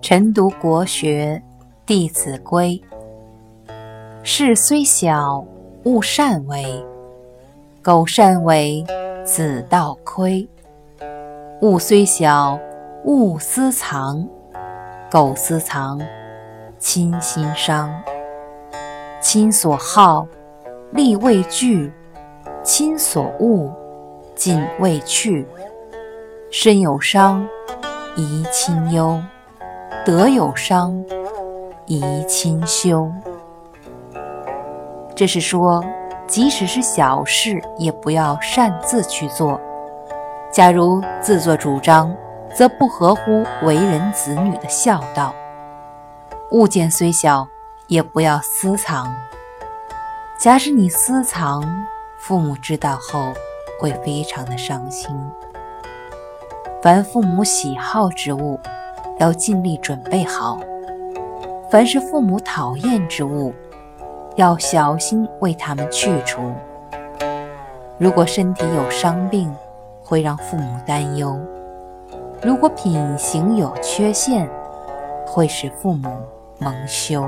晨读国学《弟子规》：事虽小，勿擅为；苟擅为，子道亏。物虽小，勿私藏；苟私藏，亲心伤。亲所好，力为具；亲所恶，谨为去。身有伤，贻亲忧。德有伤，贻亲羞。这是说，即使是小事，也不要擅自去做。假如自作主张，则不合乎为人子女的孝道。物件虽小，也不要私藏。假使你私藏，父母知道后会非常的伤心。凡父母喜好之物，要尽力准备好，凡是父母讨厌之物，要小心为他们去除。如果身体有伤病，会让父母担忧；如果品行有缺陷，会使父母蒙羞。